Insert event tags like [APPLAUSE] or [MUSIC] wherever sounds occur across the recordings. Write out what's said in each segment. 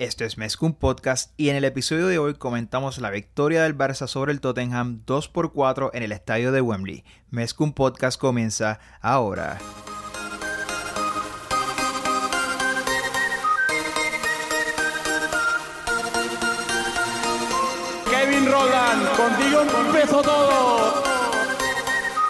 Esto es Mezcum Podcast y en el episodio de hoy comentamos la victoria del Barça sobre el Tottenham 2 por 4 en el estadio de Wembley. Mezcum Podcast comienza ahora. Kevin Roldán, contigo empezó todo.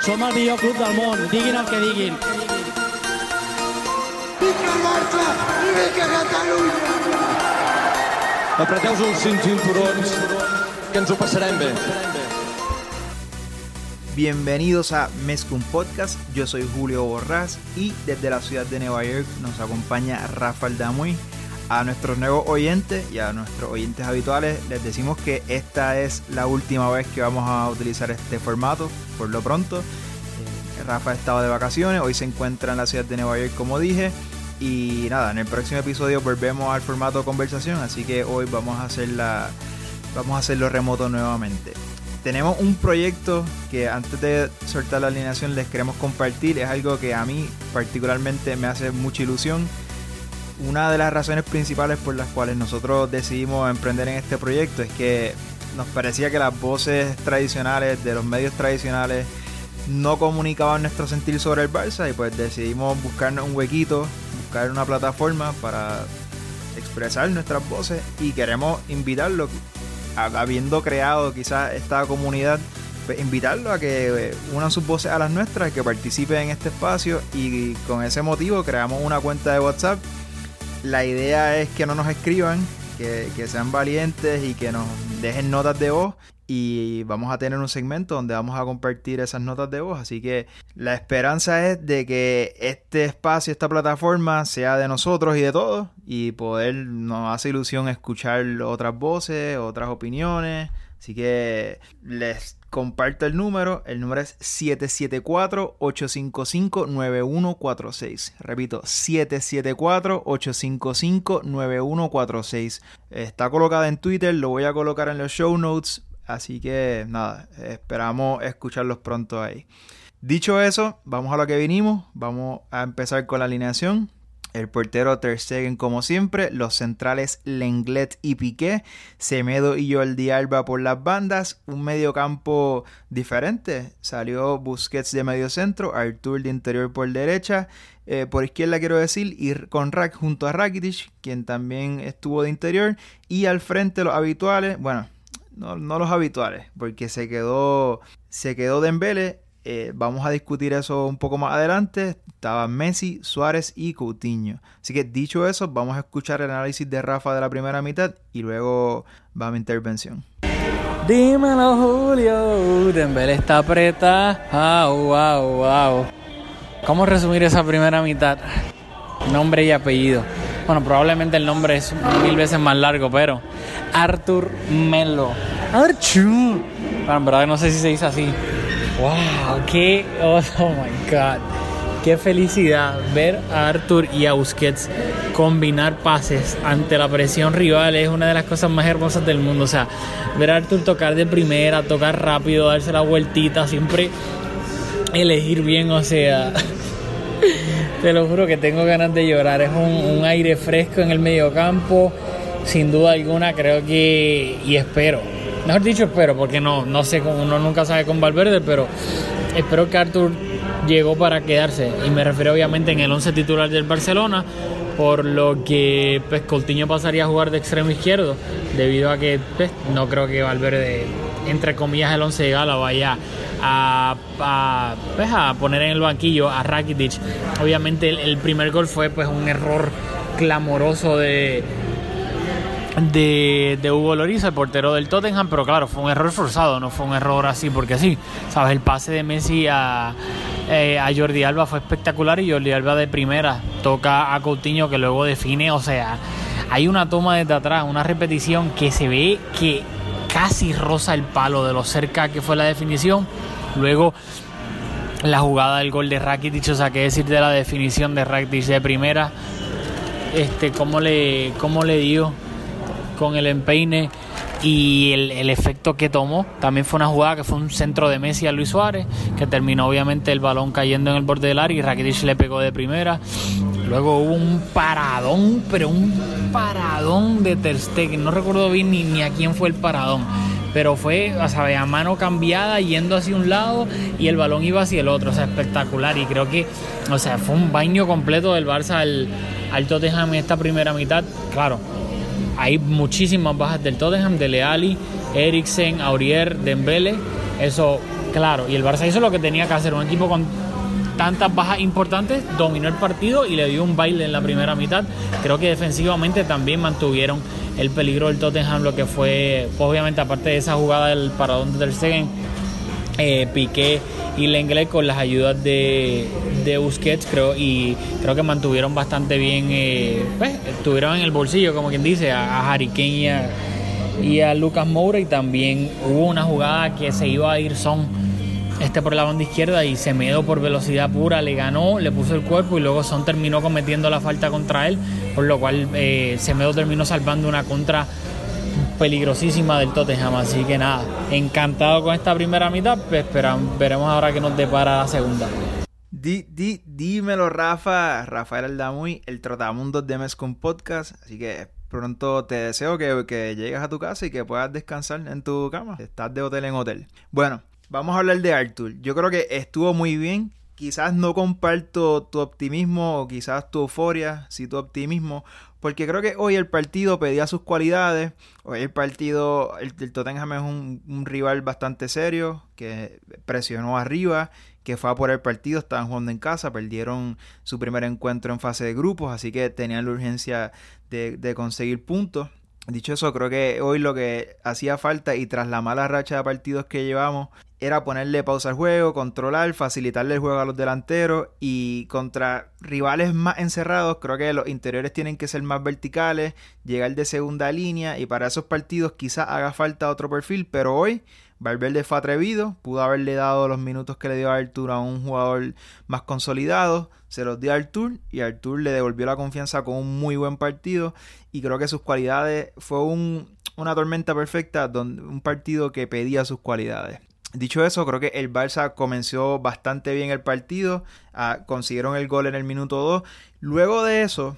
Som el millor club del món, diguin el que diguin. Vinga el Barça i vinga Catalunya! Apreteu els cinturons, que ens ho passarem. Bienvenidos a Mezcum Podcast, yo soy Julio Borrás y desde la ciudad de Nueva York nos acompaña Rafael Damuy. A nuestros nuevos oyentes y a nuestros oyentes habituales les decimos que esta es la última vez que vamos a utilizar este formato, por lo pronto. Eh, Rafa estaba de vacaciones, hoy se encuentra en la ciudad de Nueva York como dije. Y nada, en el próximo episodio volvemos al formato conversación, así que hoy vamos a, hacer la, vamos a hacerlo remoto nuevamente tenemos un proyecto que antes de soltar la alineación les queremos compartir. Es algo que a mí particularmente me hace mucha ilusión. Una de las razones principales por las cuales nosotros decidimos emprender en este proyecto es que nos parecía que las voces tradicionales de los medios tradicionales no comunicaban nuestro sentir sobre el Barça y pues decidimos buscarnos un huequito, buscar una plataforma para expresar nuestras voces y queremos invitarlo habiendo creado quizás esta comunidad, pues invitarlo a que eh, unan sus voces a las nuestras, que participen en este espacio y con ese motivo creamos una cuenta de WhatsApp. La idea es que no nos escriban, que, que sean valientes y que nos dejen notas de voz y vamos a tener un segmento donde vamos a compartir esas notas de voz. Así que la esperanza es de que este espacio, esta plataforma sea de nosotros y de todos y poder, nos hace ilusión escuchar otras voces, otras opiniones. Así que les comparto el número. El número es 774-855-9146. Repito, 774-855-9146. Está colocada en Twitter, lo voy a colocar en los show notes Así que nada, esperamos escucharlos pronto ahí. Dicho eso, vamos a lo que vinimos. Vamos a empezar con la alineación. El portero Ter Stegen como siempre, los centrales Lenglet y Piqué, Semedo y Jordi Alba por las bandas, un medio campo diferente, salió Busquets de medio centro, Artur de interior por derecha, eh, por izquierda quiero decir, y con Rack junto a Rakitic, quien también estuvo de interior, y al frente los habituales, bueno, no, los habituales, porque se quedó, se quedó Dembele. Eh, vamos a discutir eso un poco más adelante. Estaban Messi, Suárez y Coutinho. Así que dicho eso, vamos a escuchar el análisis de Rafa de la primera mitad y luego va mi intervención. Dímelo, Julio. Dembele está apretado. Wow, wow. ¿Cómo resumir esa primera mitad? Nombre y apellido. Bueno, probablemente el nombre es mil veces más largo, pero Arthur Melo. Arthur. Bueno, en verdad no sé si se dice así. Wow, qué. Oh, oh, my god. Qué felicidad ver a Arthur y a Busquets combinar pases ante la presión rival es una de las cosas más hermosas del mundo. O sea, ver a Arthur tocar de primera, tocar rápido, darse la vueltita, siempre elegir bien, o sea. Te lo juro que tengo ganas de llorar. Es un, aire fresco en el mediocampo sin duda alguna creo que y espero mejor dicho espero porque no no sé uno nunca sabe con Valverde pero espero que Arthur llegó para quedarse y me refiero obviamente en el 11 titular del Barcelona por lo que pues Coutinho pasaría a jugar de extremo izquierdo debido a que pues, no creo que Valverde entre comillas el 11 de gala vaya a, a, pues, a poner en el banquillo a Rakitic obviamente el, primer gol fue pues un error clamoroso de de, Hugo Loris, el portero del Tottenham, pero claro, fue un error forzado, no fue un error así porque sí. ¿Sabes? El pase de Messi a, eh, a Jordi Alba fue espectacular y Jordi Alba de primera toca a Coutinho que luego define, o sea, hay una toma desde atrás, una repetición que se ve que casi roza el palo de lo cerca que fue la definición. Luego la jugada del gol de Rakitic, o sea, qué decir de la definición de Rakitic de primera, este, cómo le, cómo le dio con el empeine y el, efecto que tomó. También fue una jugada que fue un centro de Messi a Luis Suárez, que terminó obviamente el balón cayendo en el borde del área y Rakitic le pegó de primera. Luego hubo un paradón, pero un paradón de Ter. No recuerdo bien ni, ni a quién fue el paradón pero fue, o sea, a mano cambiada, yendo hacia un lado y el balón iba hacia el otro, o sea, espectacular. Y creo que, o sea, fue un baño completo del Barça al, al Tottenham en esta primera mitad. Claro, hay muchísimas bajas del Tottenham, de Leali, Eriksen, Aurier, Dembele, eso, claro. Y el Barça hizo lo que tenía que hacer, un equipo con tantas bajas importantes, dominó el partido y le dio un baile en la primera mitad. Creo que defensivamente también mantuvieron el peligro del Tottenham, lo que fue, pues, obviamente, aparte de esa jugada del paradón de Ter Stegen, eh, Piqué y Lenglet con las ayudas de, Busquets creo y creo que mantuvieron bastante bien eh, pues, estuvieron en el bolsillo como quien dice a, Harry Kane y a, Lucas Moura y también hubo una jugada que se iba a ir Son este por la banda izquierda y Semedo por velocidad pura le ganó, le puso el cuerpo y luego Son terminó cometiendo la falta contra él, por lo cual eh, Semedo terminó salvando una contra peligrosísima del Tottenham. Así que nada, encantado con esta primera mitad. Pues veremos ahora que nos depara la segunda. Di, di, dímelo, Rafa. Rafael Aldamuy, el Trotamundos de Mescon Podcast. Así que pronto te deseo que, que llegues a tu casa y que puedas descansar en tu cama. Estás de hotel en hotel. Bueno, vamos a hablar de Arthur. Yo creo que estuvo muy bien quizás no comparto tu optimismo o quizás tu euforia, si tu optimismo, porque creo que hoy el partido pedía sus cualidades. Hoy el partido, el, Tottenham es un, rival bastante serio, que presionó arriba, que fue a por el partido, estaban jugando en casa, perdieron su primer encuentro en fase de grupos, así que tenían la urgencia de, de conseguir puntos. Dicho eso, creo que hoy lo que hacía falta y tras la mala racha de partidos que llevamos era ponerle pausa al juego, controlar, facilitarle el juego a los delanteros y contra rivales más encerrados creo que los interiores tienen que ser más verticales, llegar de segunda línea y para esos partidos quizás haga falta otro perfil, pero hoy Valverde fue atrevido, pudo haberle dado los minutos que le dio a Artur a un jugador más consolidado, se los dio a Artur y Artur le devolvió la confianza con un muy buen partido y creo que sus cualidades fue una tormenta perfecta, un partido que pedía sus cualidades. Dicho eso, creo que el Barça comenzó bastante bien el partido, ah, consiguieron el gol en el minuto 2. Luego de eso,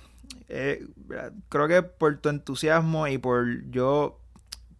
eh, creo que por tu entusiasmo y por yo,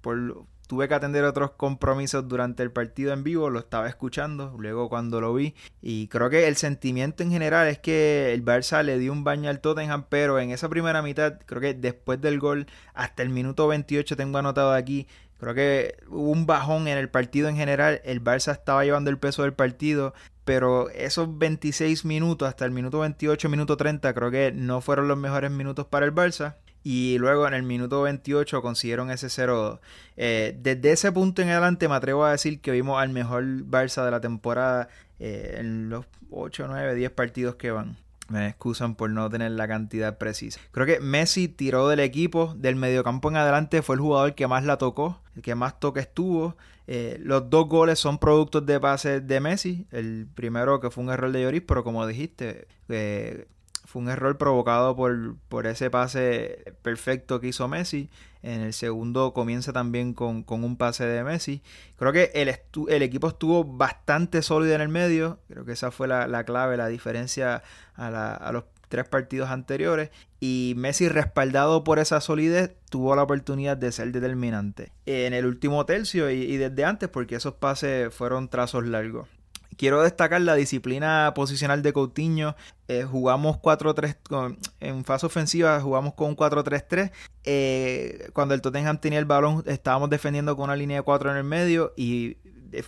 por tuve que atender otros compromisos durante el partido en vivo, lo estaba escuchando, luego cuando lo vi, y creo que el sentimiento en general es que el Barça le dio un baño al Tottenham, pero en esa primera mitad, creo que después del gol, hasta el minuto 28 tengo anotado aquí, Creo que hubo un bajón en el partido en general. El Barça estaba llevando el peso del partido. Pero esos 26 minutos, hasta el minuto 28, minuto 30, creo que no fueron los mejores minutos para el Barça. Y luego en el minuto 28 consiguieron ese 0-2. Eh, desde ese punto en adelante me atrevo a decir que vimos al mejor Barça de la temporada eh, en los 8, 9, 10 partidos que van. Me excusan por no tener la cantidad precisa. Creo que Messi tiró del equipo, del mediocampo en adelante, fue el jugador que más la tocó, el que más toques tuvo. Eh, los dos goles son productos de pase de Messi. El primero que fue un error de Lloris, pero como dijiste, eh, fue un error provocado por, por, ese pase perfecto que hizo Messi. En el segundo comienza también con, un pase de Messi. Creo que el, el, equipo estuvo bastante sólido en el medio. Creo que esa fue la, clave, la diferencia a, los tres partidos anteriores. Y Messi, respaldado por esa solidez, tuvo la oportunidad de ser determinante en el último tercio y desde antes, porque esos pases fueron trazos largos. Quiero destacar la disciplina posicional de Coutinho. Eh, jugamos 4-3 en fase ofensiva, jugamos con un 4-3-3. Eh, cuando el Tottenham tenía el balón, estábamos defendiendo con una línea de 4 en el medio y eh,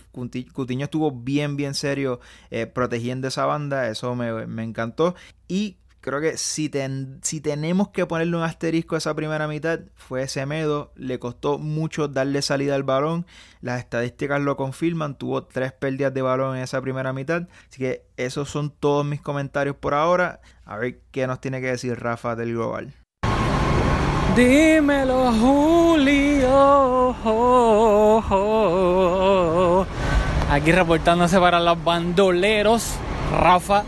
Coutinho estuvo bien, bien serio protegiendo esa banda. Eso me, me encantó. Y creo que si, si tenemos que ponerle un asterisco a esa primera mitad, fue Semedo. Le costó mucho darle salida al balón. Las estadísticas lo confirman. Tuvo tres pérdidas de balón en esa primera mitad. Así que esos son todos mis comentarios por ahora. A ver qué nos tiene que decir Rafa del Global. Dímelo, Julio. Aquí reportándose para los bandoleros, Rafa,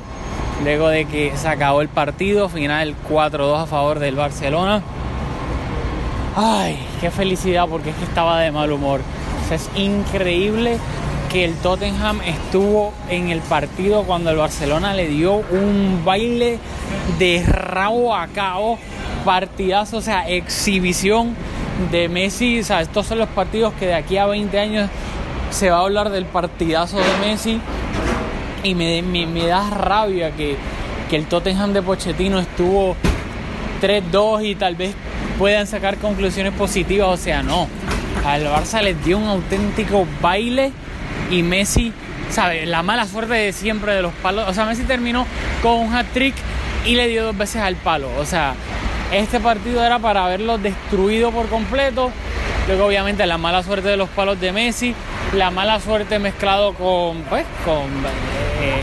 luego de que se acabó el partido, final 4-2 a favor del Barcelona. Ay, qué felicidad porque es que estaba de mal humor. es increíble que el Tottenham estuvo en el partido cuando el Barcelona le dio un baile de rabo a cabo, partidazo, o sea, exhibición de Messi. O sea, estos son los partidos que de aquí a 20 años se va a hablar del partidazo de Messi. Y me, da rabia que, que el Tottenham de Pochettino estuvo 3-2 y tal vez puedan sacar conclusiones positivas. O sea, no. Al Barça les dio un auténtico baile y Messi, ¿sabe? La mala suerte de siempre de los palos. O sea, Messi terminó con un hat-trick y le dio dos veces al palo. O sea, este partido era para haberlo destruido por completo. Luego, obviamente, la mala suerte de los palos de Messi, la mala suerte mezclado con, pues, con eh,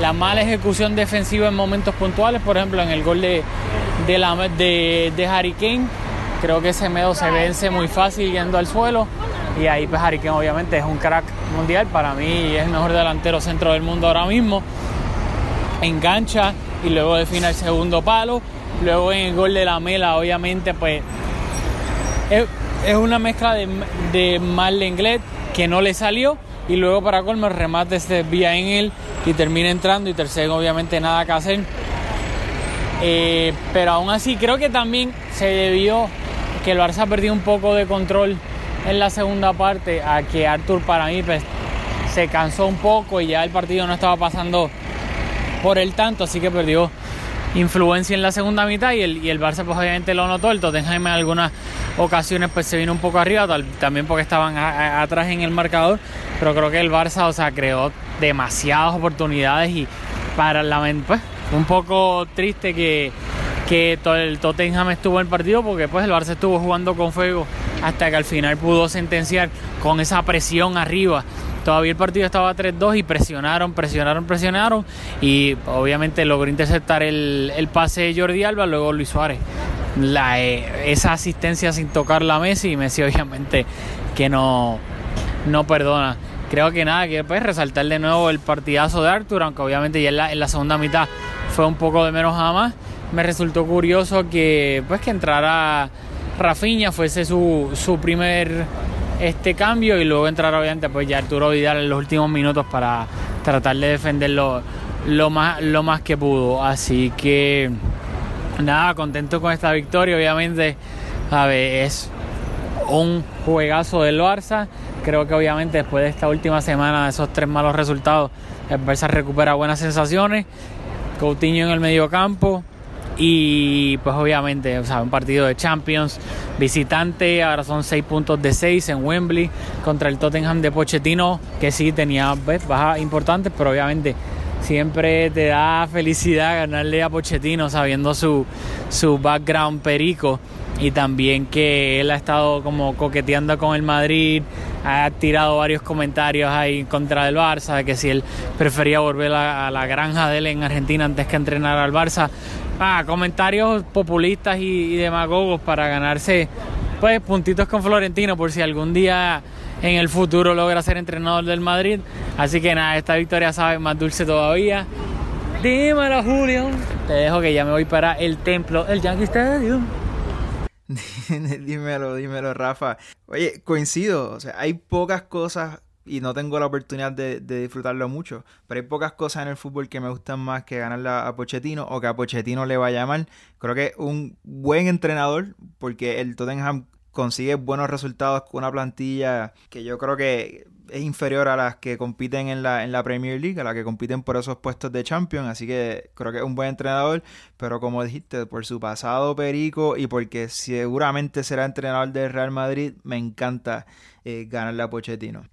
la mala ejecución defensiva en momentos puntuales. Por ejemplo, en el gol de, de, la, de, de Harry Kane, creo que ese medo se vence muy fácil yendo al suelo. Y ahí pues Harry Kane obviamente es un crack mundial, para mí es el mejor delantero centro del mundo ahora mismo. Engancha y luego define el segundo palo. Luego en el gol de la Mela obviamente pues es, una mezcla de, de mal inglés que no le salió. Y luego para colmo el remate se desvía en él y termina entrando y tercero obviamente nada que hacer. Eh, pero aún así creo que también se debió que el Barça perdió un poco de control en la segunda parte a que Arthur para mí pues, se cansó un poco y ya el partido no estaba pasando por el tanto, así que perdió influencia en la segunda mitad y el, y el Barça pues obviamente lo notó, el Tottenham en algunas ocasiones pues se vino un poco arriba, también porque estaban atrás en el marcador, pero creo que el Barça o sea creó demasiadas oportunidades y para la pues un poco triste que, que el Tottenham estuvo en el partido porque pues el Barça estuvo jugando con fuego hasta que al final pudo sentenciar con esa presión arriba. Todavía el partido estaba 3-2 y presionaron, presionaron, presionaron y obviamente logró interceptar el, pase de Jordi Alba, luego Luis Suárez. La, eh, esa asistencia sin tocar la Messi y Messi obviamente que no, no perdona. Creo que nada, que pues resaltar de nuevo el partidazo de Arthur, aunque obviamente ya en la, en la segunda mitad fue un poco de menos a más. Me resultó curioso que pues que entrara Rafinha fuese su, su primer este cambio y luego entrar obviamente pues ya Arturo Vidal en los últimos minutos para tratar de defenderlo lo más, lo más que pudo. Así que nada, contento con esta victoria. Obviamente, a ver, es un juegazo del Barça. Creo que obviamente después de esta última semana de esos tres malos resultados, el Barça recupera buenas sensaciones. Coutinho en el medio campo, y pues obviamente, o sea, un partido de Champions visitante, ahora son 6 puntos de 6 en Wembley contra el Tottenham de Pochettino, que sí tenía bajas importantes, pero obviamente siempre te da felicidad ganarle a Pochettino sabiendo su, su background perico y también que él ha estado como coqueteando con el Madrid, ha tirado varios comentarios ahí contra del Barça, que si él prefería volver a, la granja de él en Argentina antes que entrenar al Barça. Ah, comentarios populistas y, demagogos para ganarse pues puntitos con Florentino por si algún día en el futuro logra ser entrenador del Madrid. Así que nada, esta victoria sabe más dulce todavía. Dímelo, Julio. Te dejo que ya me voy para el templo, el Yankee Stadium. [LAUGHS] dímelo, dímelo, Rafa. Oye, coincido, o sea, hay pocas cosas y no tengo la oportunidad de, disfrutarlo mucho, pero hay pocas cosas en el fútbol que me gustan más que ganarle a Pochettino o que a Pochettino le vaya mal. Creo que un buen entrenador, porque el Tottenham consigue buenos resultados con una plantilla que yo creo que es inferior a las que compiten en la, en la Premier League, a las que compiten por esos puestos de Champions, así que creo que es un buen entrenador, pero como dijiste, por su pasado perico y porque seguramente será entrenador del Real Madrid, me encanta eh, ganarle a Pochettino.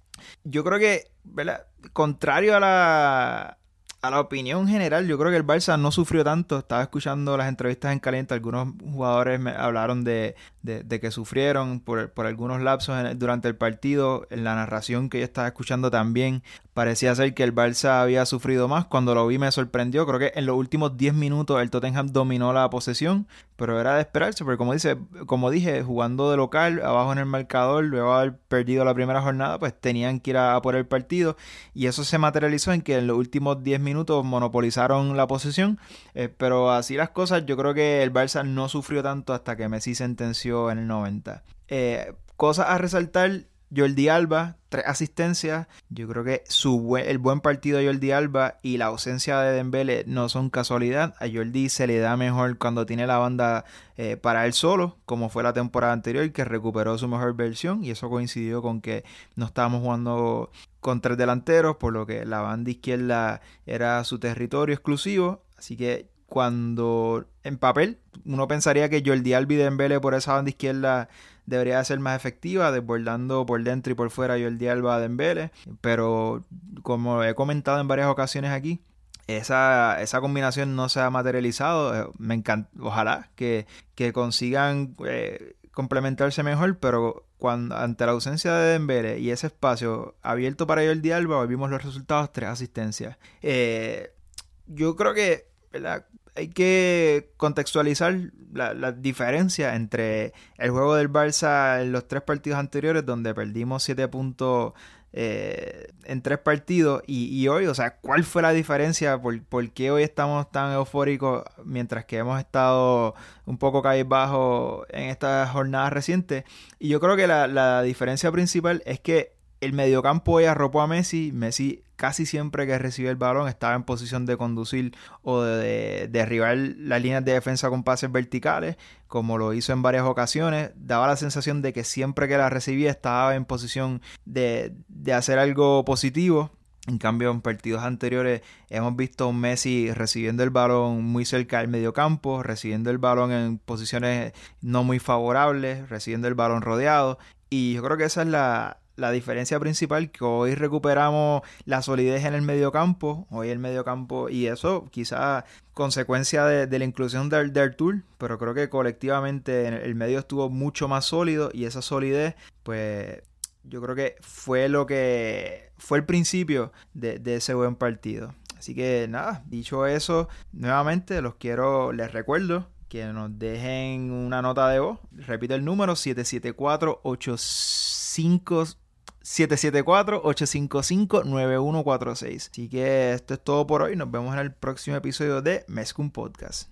Yo creo que, ¿verdad? Contrario a la, a la opinión general, yo creo que el Barça no sufrió tanto. Estaba escuchando las entrevistas en caliente. Algunos jugadores me hablaron de, de, que sufrieron por, por algunos lapsos durante el partido. En la narración que yo estaba escuchando también parecía ser que el Barça había sufrido más. Cuando lo vi me sorprendió. Creo que en los últimos 10 minutos el Tottenham dominó la posesión, pero era de esperarse, porque como, dice, como dije, jugando de local, abajo en el marcador, luego haber perdido la primera jornada, pues tenían que ir a, por el partido. Y eso se materializó en que en los últimos 10 minutos monopolizaron la posesión. Eh, pero así las cosas, yo creo que el Barça no sufrió tanto hasta que Messi sentenció en el 90. Eh, cosas a resaltar Jordi Alba, tres asistencias. Yo creo que su el buen partido de Jordi Alba y la ausencia de Dembele no son casualidad. A Jordi se le da mejor cuando tiene la banda eh, para él solo, como fue la temporada anterior, que recuperó su mejor versión. Y eso coincidió con que no estábamos jugando con tres delanteros, por lo que la banda izquierda era su territorio exclusivo. Así que cuando en papel uno pensaría que Jordi Alba y Dembele por esa banda izquierda debería ser más efectiva, desbordando por dentro y por fuera Jordi Alba Dembele, pero como he comentado en varias ocasiones aquí, esa, esa combinación no se ha materializado. Eh, me encanta, ojalá que, consigan eh, complementarse mejor, pero cuando ante la ausencia de Dembele y ese espacio abierto para Jordi Alba, vimos los resultados, tres asistencias. Eh, yo creo que hay que contextualizar la, diferencia entre el juego del Barça en los tres partidos anteriores, donde perdimos siete puntos eh, en tres partidos, y, hoy, o sea, ¿cuál fue la diferencia? ¿Por, ¿Por, qué hoy estamos tan eufóricos mientras que hemos estado un poco bajo en estas jornadas recientes? Y yo creo que la, la diferencia principal es que el mediocampo hoy arropó a Messi. Messi casi siempre que recibía el balón estaba en posición de conducir o de, derribar las líneas de defensa con pases verticales, como lo hizo en varias ocasiones. Daba la sensación de que siempre que la recibía estaba en posición de, de hacer algo positivo. En cambio, en partidos anteriores hemos visto a Messi recibiendo el balón muy cerca del mediocampo, recibiendo el balón en posiciones no muy favorables, recibiendo el balón rodeado. Y yo creo que esa es la, la diferencia principal que hoy recuperamos la solidez en el mediocampo, hoy el mediocampo y eso quizá consecuencia de, la inclusión del, del pero creo que colectivamente el medio estuvo mucho más sólido y esa solidez pues yo creo que fue lo que fue el principio de, de ese buen partido. Así que nada, dicho eso, nuevamente los quiero, les recuerdo que nos dejen una nota de voz. Repito el número 774 85 774-855-9146. Así que esto es todo por hoy. Nos vemos en el próximo episodio de Mezcum Podcast.